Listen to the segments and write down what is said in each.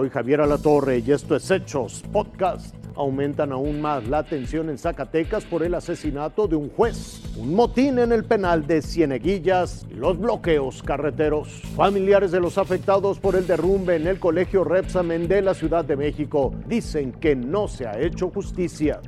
Soy Javier Alatorre y esto es Hechos Podcast. Aumentan aún más la tensión en Zacatecas por el asesinato de un juez, un motín en el penal de Cieneguillas y los bloqueos carreteros. Familiares de los afectados por el derrumbe en el colegio Repsamen de la Ciudad de México dicen que no se ha hecho justicia.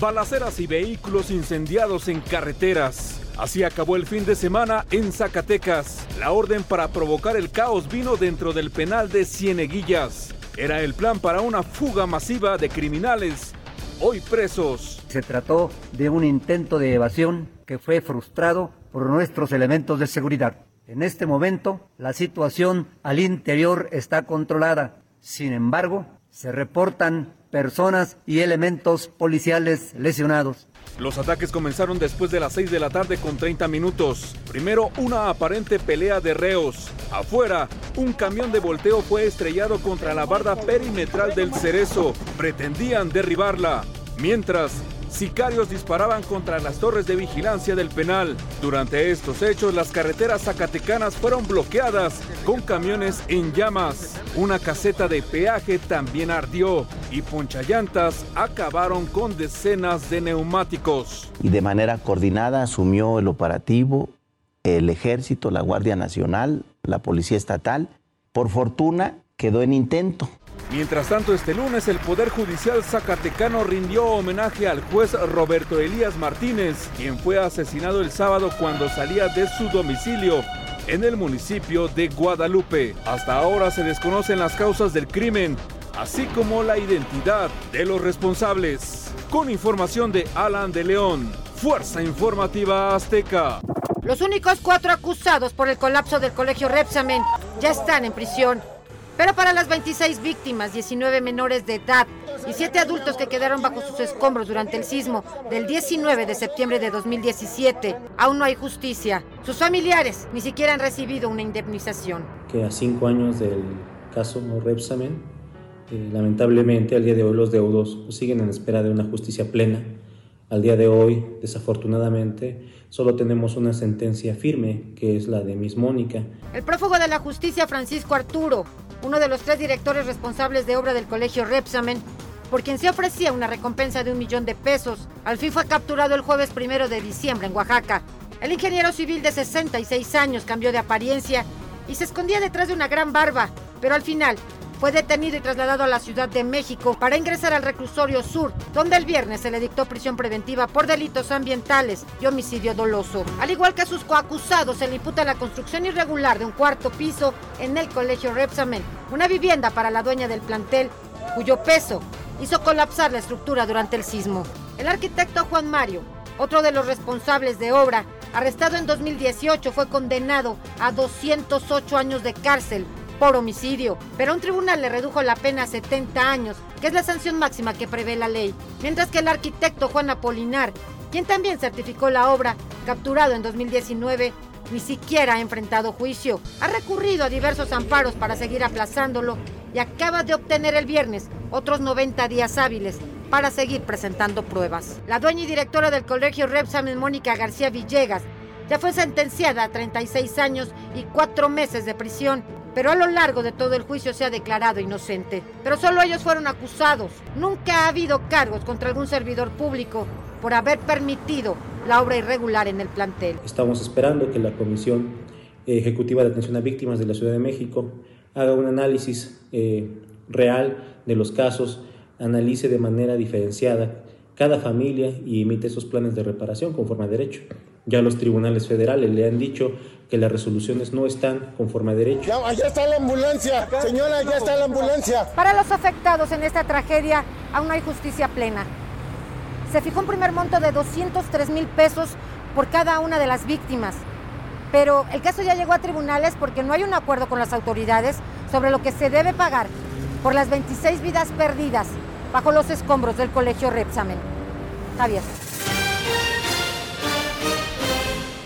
Balaceras y vehículos incendiados en carreteras. Así acabó el fin de semana en Zacatecas. La orden para provocar el caos vino dentro del penal de Cieneguillas. Era el plan para una fuga masiva de criminales, hoy presos. Se trató de un intento de evasión que fue frustrado por nuestros elementos de seguridad. En este momento, la situación al interior está controlada. Sin embargo, se reportan personas y elementos policiales lesionados. Los ataques comenzaron después de las 6 de la tarde con 30 minutos. Primero una aparente pelea de reos. Afuera, un camión de volteo fue estrellado contra la barda perimetral del Cerezo. Pretendían derribarla. Mientras, sicarios disparaban contra las torres de vigilancia del penal. Durante estos hechos, las carreteras zacatecanas fueron bloqueadas con camiones en llamas. Una caseta de peaje también ardió y ponchallantas acabaron con decenas de neumáticos. Y de manera coordinada asumió el operativo el ejército, la Guardia Nacional, la Policía Estatal. Por fortuna quedó en intento. Mientras tanto, este lunes el Poder Judicial Zacatecano rindió homenaje al juez Roberto Elías Martínez, quien fue asesinado el sábado cuando salía de su domicilio en el municipio de Guadalupe. Hasta ahora se desconocen las causas del crimen, así como la identidad de los responsables. Con información de Alan de León, Fuerza Informativa Azteca. Los únicos cuatro acusados por el colapso del colegio Repsamen ya están en prisión. Pero para las 26 víctimas, 19 menores de edad y 7 adultos que quedaron bajo sus escombros durante el sismo del 19 de septiembre de 2017, aún no hay justicia. Sus familiares ni siquiera han recibido una indemnización. Que a cinco años del caso Repsamen, eh, lamentablemente al día de hoy los deudos siguen en espera de una justicia plena. Al día de hoy, desafortunadamente, solo tenemos una sentencia firme, que es la de Miss Mónica. El prófugo de la justicia Francisco Arturo uno de los tres directores responsables de obra del colegio Repsamen, por quien se ofrecía una recompensa de un millón de pesos. Al fin fue capturado el jueves primero de diciembre en Oaxaca. El ingeniero civil de 66 años cambió de apariencia y se escondía detrás de una gran barba, pero al final fue detenido y trasladado a la Ciudad de México para ingresar al reclusorio sur, donde el viernes se le dictó prisión preventiva por delitos ambientales y homicidio doloso. Al igual que a sus coacusados, se le imputa la construcción irregular de un cuarto piso en el colegio Repsamen, una vivienda para la dueña del plantel, cuyo peso hizo colapsar la estructura durante el sismo. El arquitecto Juan Mario, otro de los responsables de obra, arrestado en 2018, fue condenado a 208 años de cárcel por homicidio, pero un tribunal le redujo la pena a 70 años, que es la sanción máxima que prevé la ley, mientras que el arquitecto Juan Apolinar, quien también certificó la obra, capturado en 2019, ni siquiera ha enfrentado juicio. Ha recurrido a diversos amparos para seguir aplazándolo y acaba de obtener el viernes otros 90 días hábiles para seguir presentando pruebas. La dueña y directora del colegio Repsamen, Mónica García Villegas, ya fue sentenciada a 36 años y 4 meses de prisión pero a lo largo de todo el juicio se ha declarado inocente. Pero solo ellos fueron acusados. Nunca ha habido cargos contra algún servidor público por haber permitido la obra irregular en el plantel. Estamos esperando que la Comisión Ejecutiva de Atención a Víctimas de la Ciudad de México haga un análisis eh, real de los casos, analice de manera diferenciada cada familia y emite esos planes de reparación conforme a derecho. Ya los tribunales federales le han dicho que las resoluciones no están conforme a derecho. Ya, allá está la ambulancia, señora, ya está la ambulancia. Para los afectados en esta tragedia, aún no hay justicia plena. Se fijó un primer monto de 203 mil pesos por cada una de las víctimas. Pero el caso ya llegó a tribunales porque no hay un acuerdo con las autoridades sobre lo que se debe pagar por las 26 vidas perdidas bajo los escombros del colegio Repsamen. Javier.